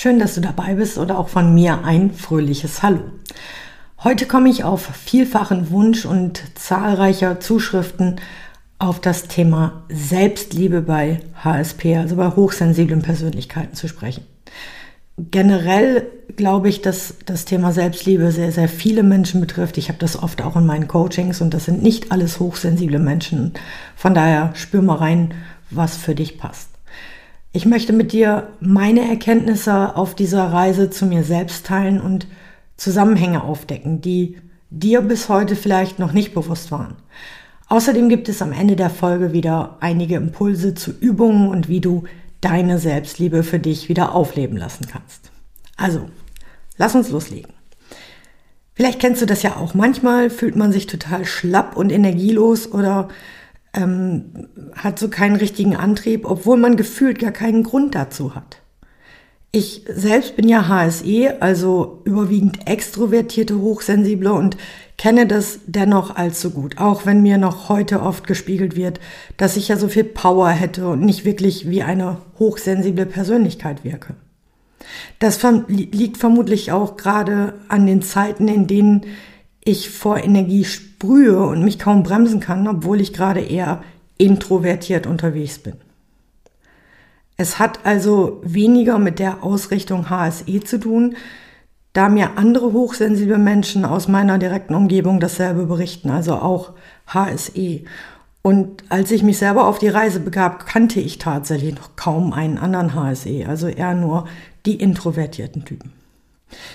Schön, dass du dabei bist oder auch von mir ein fröhliches Hallo. Heute komme ich auf vielfachen Wunsch und zahlreicher Zuschriften auf das Thema Selbstliebe bei HSP, also bei hochsensiblen Persönlichkeiten zu sprechen. Generell glaube ich, dass das Thema Selbstliebe sehr, sehr viele Menschen betrifft. Ich habe das oft auch in meinen Coachings und das sind nicht alles hochsensible Menschen. Von daher spür mal rein, was für dich passt. Ich möchte mit dir meine Erkenntnisse auf dieser Reise zu mir selbst teilen und Zusammenhänge aufdecken, die dir bis heute vielleicht noch nicht bewusst waren. Außerdem gibt es am Ende der Folge wieder einige Impulse zu Übungen und wie du deine Selbstliebe für dich wieder aufleben lassen kannst. Also, lass uns loslegen. Vielleicht kennst du das ja auch. Manchmal fühlt man sich total schlapp und energielos oder ähm, hat so keinen richtigen Antrieb, obwohl man gefühlt gar keinen Grund dazu hat. Ich selbst bin ja HSE, also überwiegend extrovertierte Hochsensible und kenne das dennoch allzu gut, auch wenn mir noch heute oft gespiegelt wird, dass ich ja so viel Power hätte und nicht wirklich wie eine hochsensible Persönlichkeit wirke. Das liegt vermutlich auch gerade an den Zeiten, in denen ich vor Energie sprühe und mich kaum bremsen kann, obwohl ich gerade eher introvertiert unterwegs bin. Es hat also weniger mit der Ausrichtung HSE zu tun, da mir andere hochsensible Menschen aus meiner direkten Umgebung dasselbe berichten, also auch HSE. Und als ich mich selber auf die Reise begab, kannte ich tatsächlich noch kaum einen anderen HSE, also eher nur die introvertierten Typen.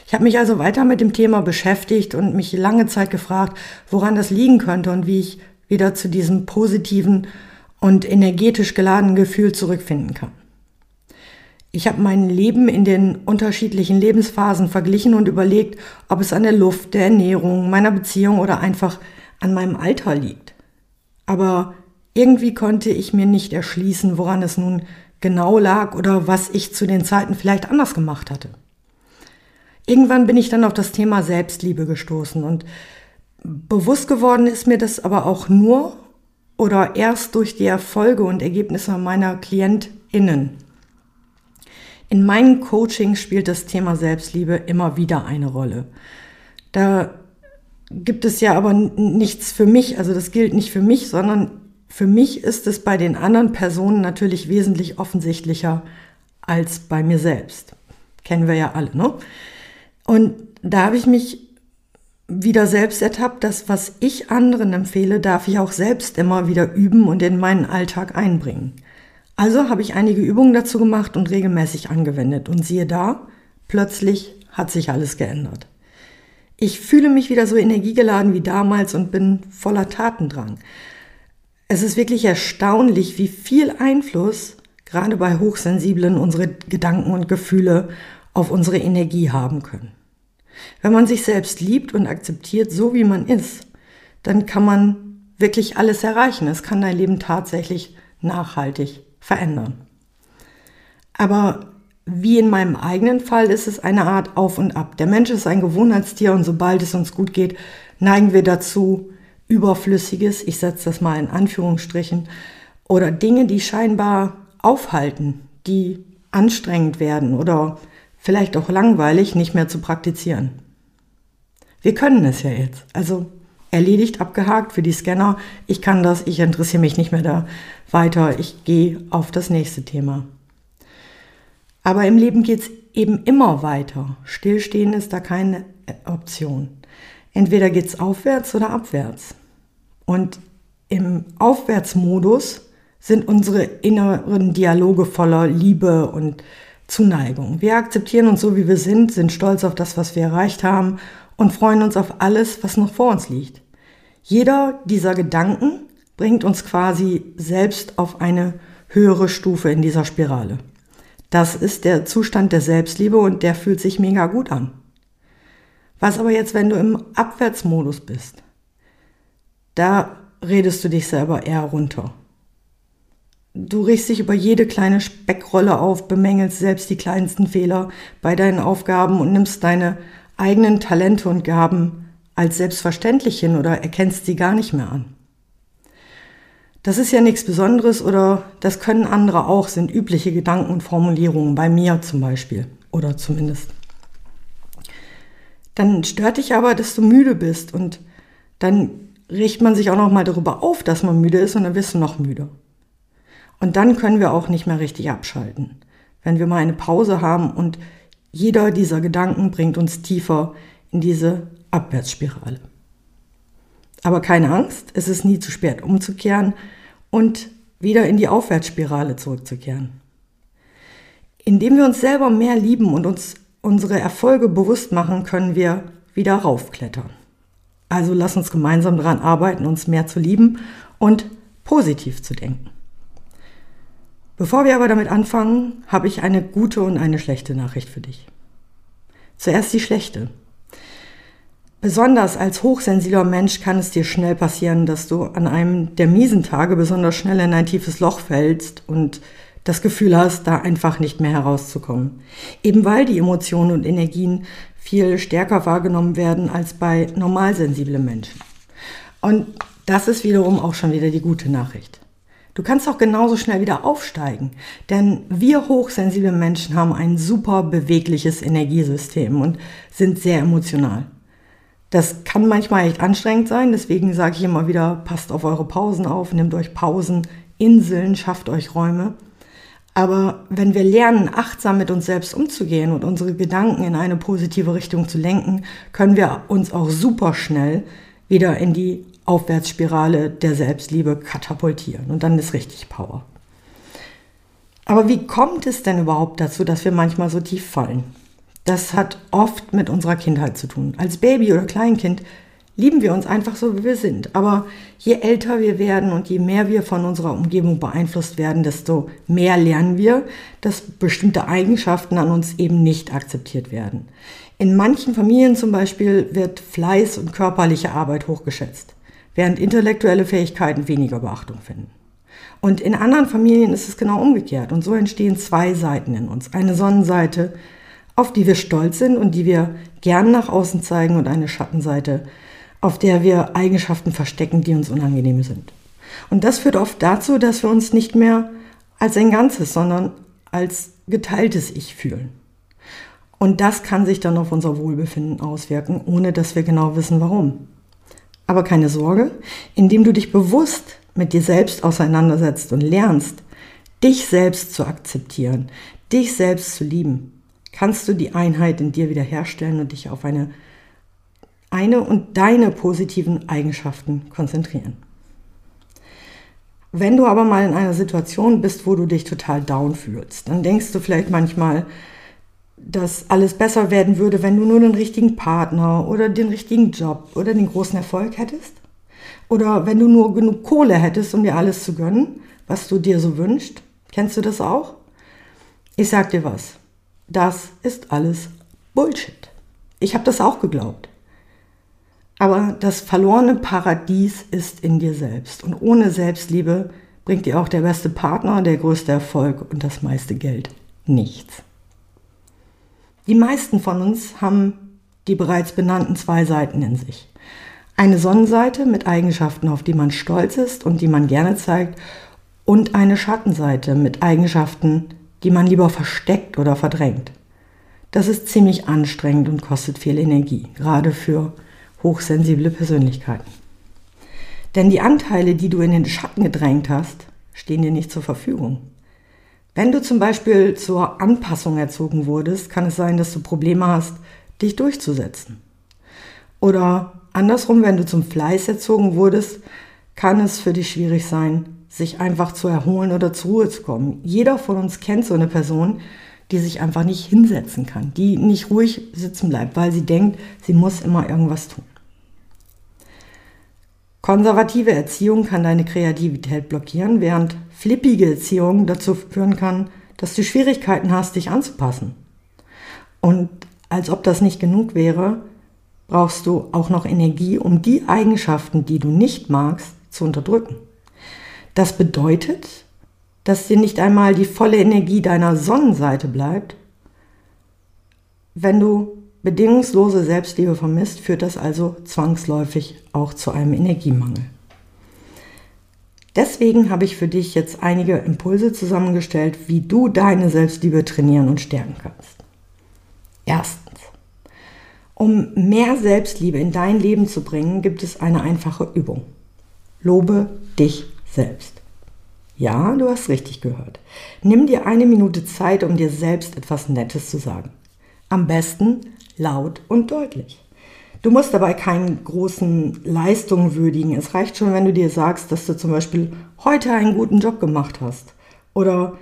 Ich habe mich also weiter mit dem Thema beschäftigt und mich lange Zeit gefragt, woran das liegen könnte und wie ich wieder zu diesem positiven und energetisch geladenen Gefühl zurückfinden kann. Ich habe mein Leben in den unterschiedlichen Lebensphasen verglichen und überlegt, ob es an der Luft, der Ernährung, meiner Beziehung oder einfach an meinem Alter liegt. Aber irgendwie konnte ich mir nicht erschließen, woran es nun genau lag oder was ich zu den Zeiten vielleicht anders gemacht hatte. Irgendwann bin ich dann auf das Thema Selbstliebe gestoßen und bewusst geworden ist mir das aber auch nur oder erst durch die Erfolge und Ergebnisse meiner KlientInnen. In meinen Coachings spielt das Thema Selbstliebe immer wieder eine Rolle. Da gibt es ja aber nichts für mich, also das gilt nicht für mich, sondern für mich ist es bei den anderen Personen natürlich wesentlich offensichtlicher als bei mir selbst. Kennen wir ja alle, ne? Und da habe ich mich wieder selbst ertappt, dass was ich anderen empfehle, darf ich auch selbst immer wieder üben und in meinen Alltag einbringen. Also habe ich einige Übungen dazu gemacht und regelmäßig angewendet. Und siehe da, plötzlich hat sich alles geändert. Ich fühle mich wieder so energiegeladen wie damals und bin voller Tatendrang. Es ist wirklich erstaunlich, wie viel Einfluss gerade bei Hochsensiblen unsere Gedanken und Gefühle auf unsere Energie haben können. Wenn man sich selbst liebt und akzeptiert, so wie man ist, dann kann man wirklich alles erreichen. Es kann dein Leben tatsächlich nachhaltig verändern. Aber wie in meinem eigenen Fall ist es eine Art Auf und Ab. Der Mensch ist ein Gewohnheitstier und sobald es uns gut geht, neigen wir dazu, Überflüssiges, ich setze das mal in Anführungsstrichen, oder Dinge, die scheinbar aufhalten, die anstrengend werden oder vielleicht auch langweilig, nicht mehr zu praktizieren. Wir können es ja jetzt. Also erledigt, abgehakt für die Scanner. Ich kann das, ich interessiere mich nicht mehr da weiter. Ich gehe auf das nächste Thema. Aber im Leben geht es eben immer weiter. Stillstehen ist da keine Option. Entweder geht es aufwärts oder abwärts. Und im Aufwärtsmodus sind unsere inneren Dialoge voller Liebe und Zuneigung. Wir akzeptieren uns so, wie wir sind, sind stolz auf das, was wir erreicht haben und freuen uns auf alles, was noch vor uns liegt. Jeder dieser Gedanken bringt uns quasi selbst auf eine höhere Stufe in dieser Spirale. Das ist der Zustand der Selbstliebe und der fühlt sich mega gut an. Was aber jetzt, wenn du im Abwärtsmodus bist? Da redest du dich selber eher runter. Du riechst dich über jede kleine Speckrolle auf, bemängelst selbst die kleinsten Fehler bei deinen Aufgaben und nimmst deine eigenen Talente und Gaben als selbstverständlich hin oder erkennst sie gar nicht mehr an. Das ist ja nichts Besonderes oder das können andere auch, sind übliche Gedanken und Formulierungen, bei mir zum Beispiel oder zumindest. Dann stört dich aber, dass du müde bist und dann riecht man sich auch noch mal darüber auf, dass man müde ist und dann wirst du noch müde. Und dann können wir auch nicht mehr richtig abschalten. Wenn wir mal eine Pause haben und jeder dieser Gedanken bringt uns tiefer in diese Abwärtsspirale. Aber keine Angst, es ist nie zu spät umzukehren und wieder in die Aufwärtsspirale zurückzukehren. Indem wir uns selber mehr lieben und uns unsere Erfolge bewusst machen, können wir wieder raufklettern. Also lass uns gemeinsam daran arbeiten, uns mehr zu lieben und positiv zu denken. Bevor wir aber damit anfangen, habe ich eine gute und eine schlechte Nachricht für dich. Zuerst die schlechte. Besonders als hochsensibler Mensch kann es dir schnell passieren, dass du an einem der miesen Tage besonders schnell in ein tiefes Loch fällst und das Gefühl hast, da einfach nicht mehr herauszukommen. Eben weil die Emotionen und Energien viel stärker wahrgenommen werden als bei normalsensiblen Menschen. Und das ist wiederum auch schon wieder die gute Nachricht. Du kannst auch genauso schnell wieder aufsteigen, denn wir hochsensible Menschen haben ein super bewegliches Energiesystem und sind sehr emotional. Das kann manchmal echt anstrengend sein, deswegen sage ich immer wieder, passt auf eure Pausen auf, nehmt euch Pausen, Inseln, schafft euch Räume. Aber wenn wir lernen, achtsam mit uns selbst umzugehen und unsere Gedanken in eine positive Richtung zu lenken, können wir uns auch super schnell wieder in die Aufwärtsspirale der Selbstliebe katapultieren. Und dann ist richtig Power. Aber wie kommt es denn überhaupt dazu, dass wir manchmal so tief fallen? Das hat oft mit unserer Kindheit zu tun. Als Baby oder Kleinkind lieben wir uns einfach so, wie wir sind. Aber je älter wir werden und je mehr wir von unserer Umgebung beeinflusst werden, desto mehr lernen wir, dass bestimmte Eigenschaften an uns eben nicht akzeptiert werden. In manchen Familien zum Beispiel wird Fleiß und körperliche Arbeit hochgeschätzt, während intellektuelle Fähigkeiten weniger Beachtung finden. Und in anderen Familien ist es genau umgekehrt. Und so entstehen zwei Seiten in uns. Eine Sonnenseite, auf die wir stolz sind und die wir gern nach außen zeigen und eine Schattenseite, auf der wir Eigenschaften verstecken, die uns unangenehm sind. Und das führt oft dazu, dass wir uns nicht mehr als ein Ganzes, sondern als geteiltes Ich fühlen. Und das kann sich dann auf unser Wohlbefinden auswirken, ohne dass wir genau wissen, warum. Aber keine Sorge, indem du dich bewusst mit dir selbst auseinandersetzt und lernst, dich selbst zu akzeptieren, dich selbst zu lieben, kannst du die Einheit in dir wiederherstellen und dich auf eine, eine und deine positiven Eigenschaften konzentrieren. Wenn du aber mal in einer Situation bist, wo du dich total down fühlst, dann denkst du vielleicht manchmal, dass alles besser werden würde, wenn du nur den richtigen Partner oder den richtigen Job oder den großen Erfolg hättest. Oder wenn du nur genug Kohle hättest, um dir alles zu gönnen, was du dir so wünschst. Kennst du das auch? Ich sag dir was. Das ist alles Bullshit. Ich habe das auch geglaubt. Aber das verlorene Paradies ist in dir selbst. Und ohne Selbstliebe bringt dir auch der beste Partner, der größte Erfolg und das meiste Geld nichts. Die meisten von uns haben die bereits benannten zwei Seiten in sich. Eine Sonnenseite mit Eigenschaften, auf die man stolz ist und die man gerne zeigt, und eine Schattenseite mit Eigenschaften, die man lieber versteckt oder verdrängt. Das ist ziemlich anstrengend und kostet viel Energie, gerade für hochsensible Persönlichkeiten. Denn die Anteile, die du in den Schatten gedrängt hast, stehen dir nicht zur Verfügung. Wenn du zum Beispiel zur Anpassung erzogen wurdest, kann es sein, dass du Probleme hast, dich durchzusetzen. Oder andersrum, wenn du zum Fleiß erzogen wurdest, kann es für dich schwierig sein, sich einfach zu erholen oder zur Ruhe zu kommen. Jeder von uns kennt so eine Person, die sich einfach nicht hinsetzen kann, die nicht ruhig sitzen bleibt, weil sie denkt, sie muss immer irgendwas tun. Konservative Erziehung kann deine Kreativität blockieren, während flippige Erziehung dazu führen kann, dass du Schwierigkeiten hast, dich anzupassen. Und als ob das nicht genug wäre, brauchst du auch noch Energie, um die Eigenschaften, die du nicht magst, zu unterdrücken. Das bedeutet, dass dir nicht einmal die volle Energie deiner Sonnenseite bleibt. Wenn du bedingungslose Selbstliebe vermisst, führt das also zwangsläufig auch zu einem Energiemangel. Deswegen habe ich für dich jetzt einige Impulse zusammengestellt, wie du deine Selbstliebe trainieren und stärken kannst. Erstens. Um mehr Selbstliebe in dein Leben zu bringen, gibt es eine einfache Übung. Lobe dich selbst. Ja, du hast richtig gehört. Nimm dir eine Minute Zeit, um dir selbst etwas Nettes zu sagen. Am besten laut und deutlich. Du musst dabei keinen großen Leistungen würdigen. Es reicht schon, wenn du dir sagst, dass du zum Beispiel heute einen guten Job gemacht hast oder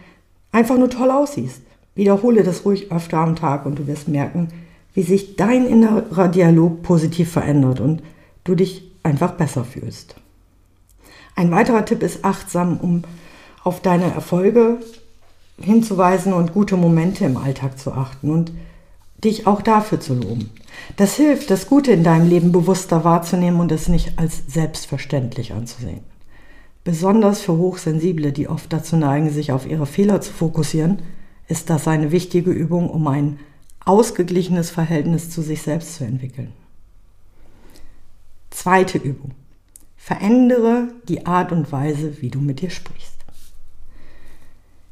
einfach nur toll aussiehst. Wiederhole das ruhig öfter am Tag und du wirst merken, wie sich dein innerer Dialog positiv verändert und du dich einfach besser fühlst. Ein weiterer Tipp ist achtsam, um auf deine Erfolge hinzuweisen und gute Momente im Alltag zu achten und dich auch dafür zu loben. Das hilft, das Gute in deinem Leben bewusster wahrzunehmen und es nicht als selbstverständlich anzusehen. Besonders für Hochsensible, die oft dazu neigen, sich auf ihre Fehler zu fokussieren, ist das eine wichtige Übung, um ein ausgeglichenes Verhältnis zu sich selbst zu entwickeln. Zweite Übung. Verändere die Art und Weise, wie du mit dir sprichst.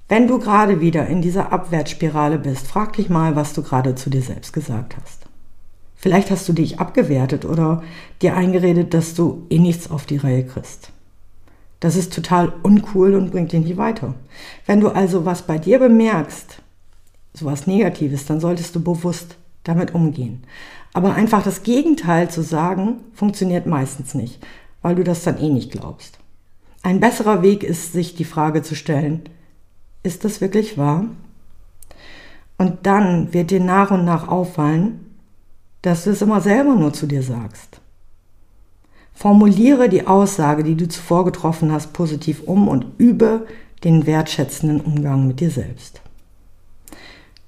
Wenn du gerade wieder in dieser Abwärtsspirale bist, frag dich mal, was du gerade zu dir selbst gesagt hast. Vielleicht hast du dich abgewertet oder dir eingeredet, dass du eh nichts auf die Reihe kriegst. Das ist total uncool und bringt dich nicht weiter. Wenn du also was bei dir bemerkst, sowas Negatives, dann solltest du bewusst damit umgehen. Aber einfach das Gegenteil zu sagen, funktioniert meistens nicht, weil du das dann eh nicht glaubst. Ein besserer Weg ist, sich die Frage zu stellen, ist das wirklich wahr? Und dann wird dir nach und nach auffallen, dass du es immer selber nur zu dir sagst. Formuliere die Aussage, die du zuvor getroffen hast, positiv um und übe den wertschätzenden Umgang mit dir selbst.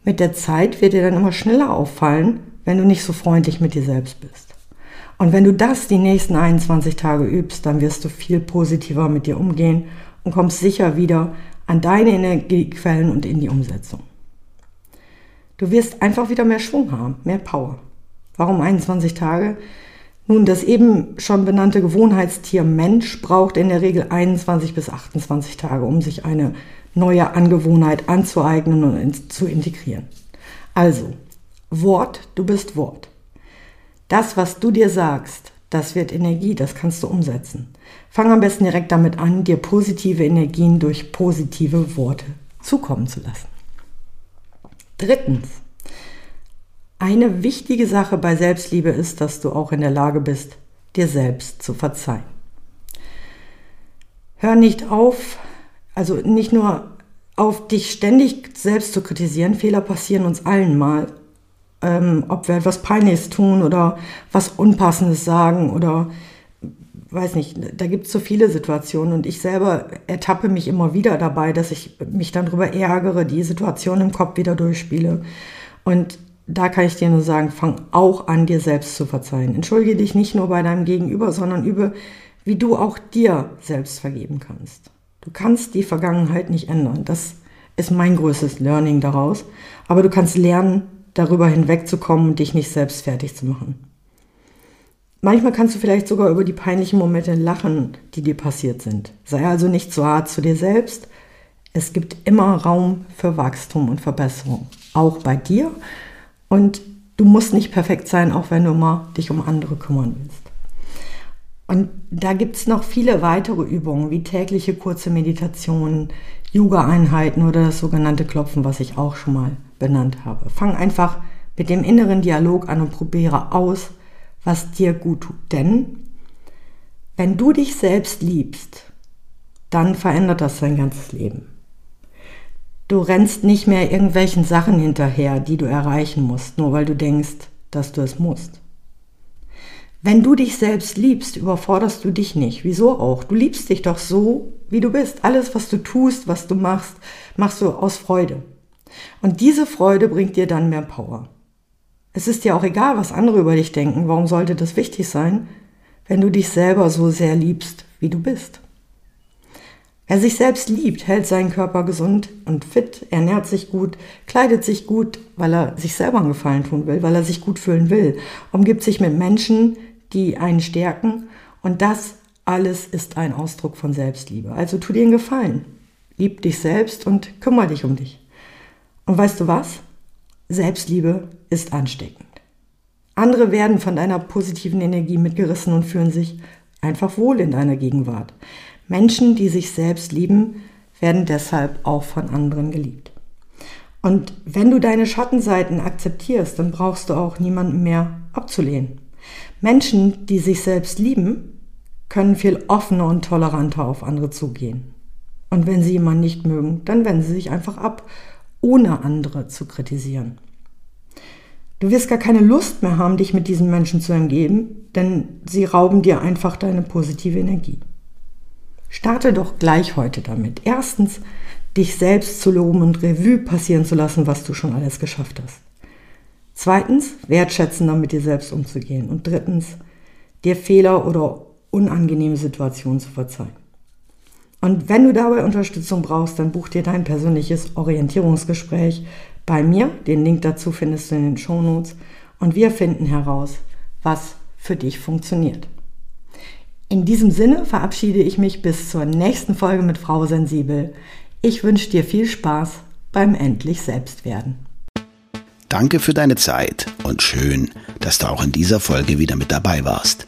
Mit der Zeit wird dir dann immer schneller auffallen, wenn du nicht so freundlich mit dir selbst bist. Und wenn du das die nächsten 21 Tage übst, dann wirst du viel positiver mit dir umgehen und kommst sicher wieder an deine Energiequellen und in die Umsetzung. Du wirst einfach wieder mehr Schwung haben, mehr Power. Warum 21 Tage? Nun, das eben schon benannte Gewohnheitstier Mensch braucht in der Regel 21 bis 28 Tage, um sich eine neue Angewohnheit anzueignen und zu integrieren. Also, Wort, du bist Wort. Das, was du dir sagst, das wird Energie, das kannst du umsetzen. Fang am besten direkt damit an, dir positive Energien durch positive Worte zukommen zu lassen. Drittens, eine wichtige Sache bei Selbstliebe ist, dass du auch in der Lage bist, dir selbst zu verzeihen. Hör nicht auf, also nicht nur auf dich ständig selbst zu kritisieren. Fehler passieren uns allen mal, ähm, ob wir etwas Peinliches tun oder was Unpassendes sagen oder weiß nicht, da gibt es so viele Situationen und ich selber ertappe mich immer wieder dabei, dass ich mich dann darüber ärgere, die Situation im Kopf wieder durchspiele. Und da kann ich dir nur sagen, fang auch an, dir selbst zu verzeihen. Entschuldige dich nicht nur bei deinem Gegenüber, sondern übe, wie du auch dir selbst vergeben kannst. Du kannst die Vergangenheit nicht ändern. Das ist mein größtes Learning daraus. Aber du kannst lernen, darüber hinwegzukommen und dich nicht selbst fertig zu machen. Manchmal kannst du vielleicht sogar über die peinlichen Momente lachen, die dir passiert sind. Sei also nicht zu hart zu dir selbst. Es gibt immer Raum für Wachstum und Verbesserung, auch bei dir. Und du musst nicht perfekt sein, auch wenn du mal dich um andere kümmern willst. Und da gibt es noch viele weitere Übungen, wie tägliche kurze Meditationen, Yoga-Einheiten oder das sogenannte Klopfen, was ich auch schon mal benannt habe. Fang einfach mit dem inneren Dialog an und probiere aus, was dir gut tut. Denn wenn du dich selbst liebst, dann verändert das dein ganzes Leben. Du rennst nicht mehr irgendwelchen Sachen hinterher, die du erreichen musst, nur weil du denkst, dass du es musst. Wenn du dich selbst liebst, überforderst du dich nicht. Wieso auch? Du liebst dich doch so, wie du bist. Alles, was du tust, was du machst, machst du aus Freude. Und diese Freude bringt dir dann mehr Power. Es ist dir auch egal, was andere über dich denken. Warum sollte das wichtig sein, wenn du dich selber so sehr liebst, wie du bist? Wer sich selbst liebt, hält seinen Körper gesund und fit, ernährt sich gut, kleidet sich gut, weil er sich selber einen Gefallen tun will, weil er sich gut fühlen will, umgibt sich mit Menschen, die einen stärken und das alles ist ein Ausdruck von Selbstliebe. Also tu dir einen Gefallen, lieb dich selbst und kümmere dich um dich. Und weißt du was? Selbstliebe ist ansteckend. Andere werden von deiner positiven Energie mitgerissen und fühlen sich einfach wohl in deiner Gegenwart. Menschen, die sich selbst lieben, werden deshalb auch von anderen geliebt. Und wenn du deine Schattenseiten akzeptierst, dann brauchst du auch niemanden mehr abzulehnen. Menschen, die sich selbst lieben, können viel offener und toleranter auf andere zugehen. Und wenn sie jemanden nicht mögen, dann wenden sie sich einfach ab, ohne andere zu kritisieren. Du wirst gar keine Lust mehr haben, dich mit diesen Menschen zu umgeben, denn sie rauben dir einfach deine positive Energie. Starte doch gleich heute damit. Erstens, dich selbst zu loben und Revue passieren zu lassen, was du schon alles geschafft hast. Zweitens, wertschätzender mit dir selbst umzugehen. Und drittens, dir Fehler oder unangenehme Situationen zu verzeihen. Und wenn du dabei Unterstützung brauchst, dann buch dir dein persönliches Orientierungsgespräch bei mir. Den Link dazu findest du in den Shownotes. Und wir finden heraus, was für dich funktioniert. In diesem Sinne verabschiede ich mich bis zur nächsten Folge mit Frau Sensibel. Ich wünsche dir viel Spaß beim Endlich Selbstwerden. Danke für deine Zeit und schön, dass du auch in dieser Folge wieder mit dabei warst.